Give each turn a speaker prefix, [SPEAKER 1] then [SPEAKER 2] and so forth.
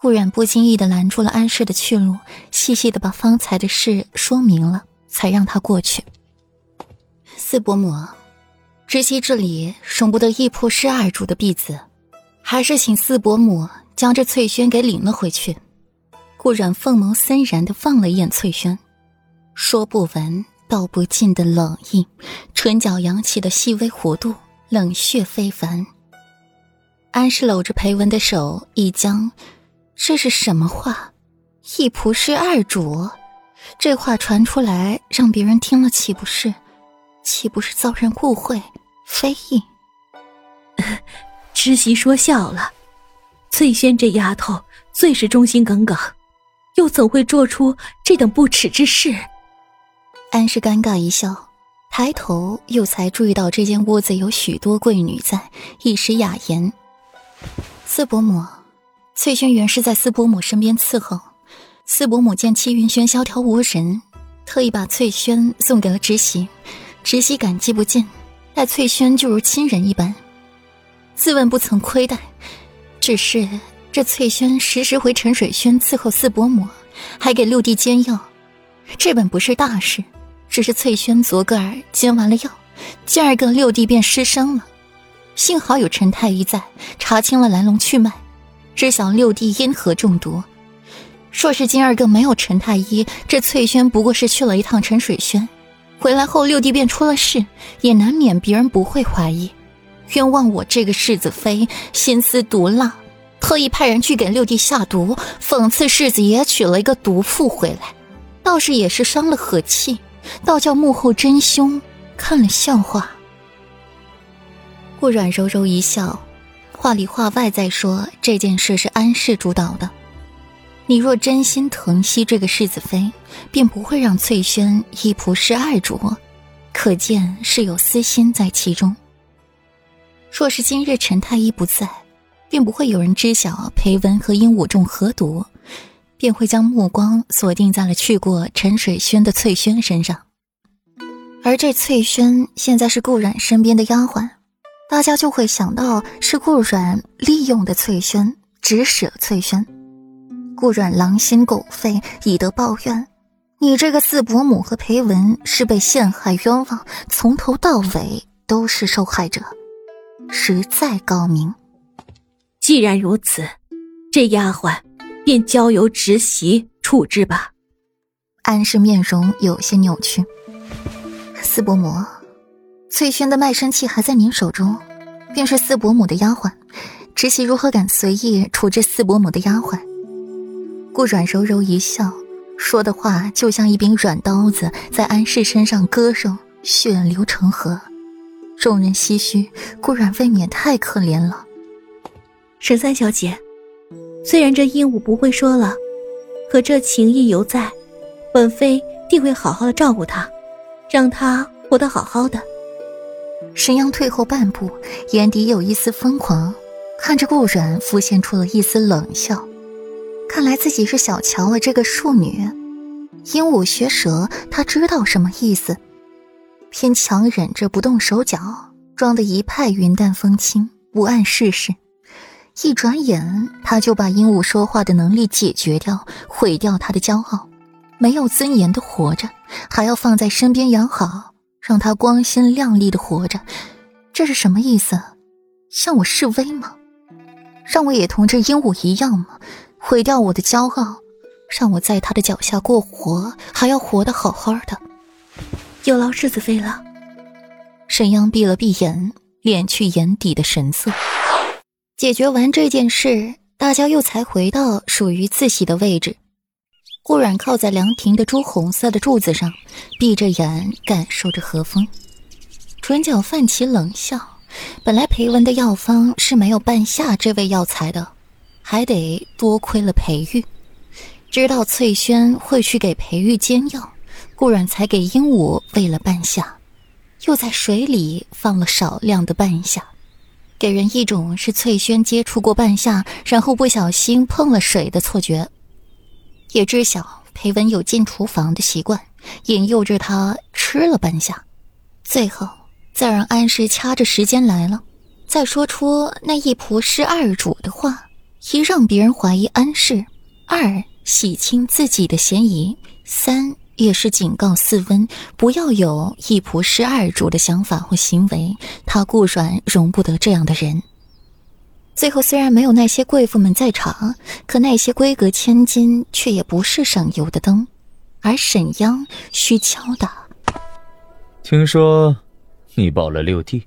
[SPEAKER 1] 顾然不经意的拦住了安氏的去路，细细的把方才的事说明了，才让他过去。四伯母，知悉这里容不得一仆侍二主的婢子，还是请四伯母将这翠轩给领了回去。顾然凤眸森然的望了一眼翠轩，说不闻道不尽的冷意，唇角扬起的细微弧度，冷血非凡。安氏搂着裴文的手一僵。这是什么话？一仆侍二主，这话传出来，让别人听了岂不是，岂不是遭人误会、非议？
[SPEAKER 2] 知媳说笑了，翠轩这丫头最是忠心耿耿，又怎会做出这等不耻之事？
[SPEAKER 1] 安氏尴尬一笑，抬头又才注意到这间屋子有许多贵女在，一时哑言：“四伯母。”翠轩原是在四伯母身边伺候，四伯母见戚云轩萧条无人，特意把翠轩送给了直喜，直喜感激不尽，待翠轩就如亲人一般，自问不曾亏待。只是这翠轩时时回陈水轩伺候四伯母，还给六弟煎药，这本不是大事，只是翠轩昨个儿煎完了药，今儿个六弟便失声了，幸好有陈太医在，查清了来龙去脉。知晓六弟因何中毒，若是今儿个没有陈太医，这翠轩不过是去了一趟陈水轩，回来后六弟便出了事，也难免别人不会怀疑。冤枉我这个世子妃心思毒辣，特意派人去给六弟下毒，讽刺世子爷娶了一个毒妇回来，倒是也是伤了和气，倒叫幕后真凶看了笑话。顾软柔柔一笑。话里话外在说这件事是安氏主导的，你若真心疼惜这个世子妃，便不会让翠轩一仆侍二主，可见是有私心在其中。若是今日陈太医不在，便不会有人知晓裴文和鹦鹉中何毒，便会将目光锁定在了去过陈水轩的翠轩身上，而这翠轩现在是顾染身边的丫鬟。大家就会想到是顾阮利用的翠轩，指使了翠轩。顾阮狼心狗肺，以德报怨。你这个四伯母和裴文是被陷害冤枉，从头到尾都是受害者，实在高明。
[SPEAKER 2] 既然如此，这丫鬟便交由侄媳处置吧。
[SPEAKER 1] 安氏面容有些扭曲。四伯母。翠轩的卖身契还在您手中，便是四伯母的丫鬟，侄媳如何敢随意处置四伯母的丫鬟？顾软柔柔一笑，说的话就像一柄软刀子在安氏身上割肉，血流成河。众人唏嘘，顾软未免太可怜了。
[SPEAKER 2] 沈三小姐，虽然这鹦鹉不会说了，可这情谊犹在，本妃定会好好的照顾他，让他活得好好的。
[SPEAKER 1] 沈阳退后半步，眼底有一丝疯狂，看着顾软，浮现出了一丝冷笑。看来自己是小瞧了这个庶女。鹦鹉学舌，他知道什么意思，偏强忍着不动手脚，装得一派云淡风轻，不谙世事。一转眼，他就把鹦鹉说话的能力解决掉，毁掉他的骄傲，没有尊严的活着，还要放在身边养好。让他光鲜亮丽的活着，这是什么意思？向我示威吗？让我也同这鹦鹉一样吗？毁掉我的骄傲，让我在他的脚下过活，还要活得好好的。
[SPEAKER 2] 有劳世子妃了。
[SPEAKER 1] 沈央闭了闭眼，敛去眼底的神色。解决完这件事，大家又才回到属于自己的位置。顾软靠在凉亭的朱红色的柱子上，闭着眼感受着和风，唇角泛起冷笑。本来裴文的药方是没有半夏这味药材的，还得多亏了裴玉，知道翠轩会去给裴玉煎药，顾软才给鹦鹉喂了半夏，又在水里放了少量的半夏，给人一种是翠轩接触过半夏，然后不小心碰了水的错觉。也知晓裴文有进厨房的习惯，引诱着他吃了半下，最后再让安氏掐着时间来了，再说出那一仆侍二主的话，一让别人怀疑安氏，二洗清自己的嫌疑，三也是警告四温不要有一仆侍二主的想法或行为。他顾阮容不得这样的人。最后虽然没有那些贵妇们在场，可那些闺阁千金却也不是省油的灯，而沈央需敲打。
[SPEAKER 3] 听说你保了六弟。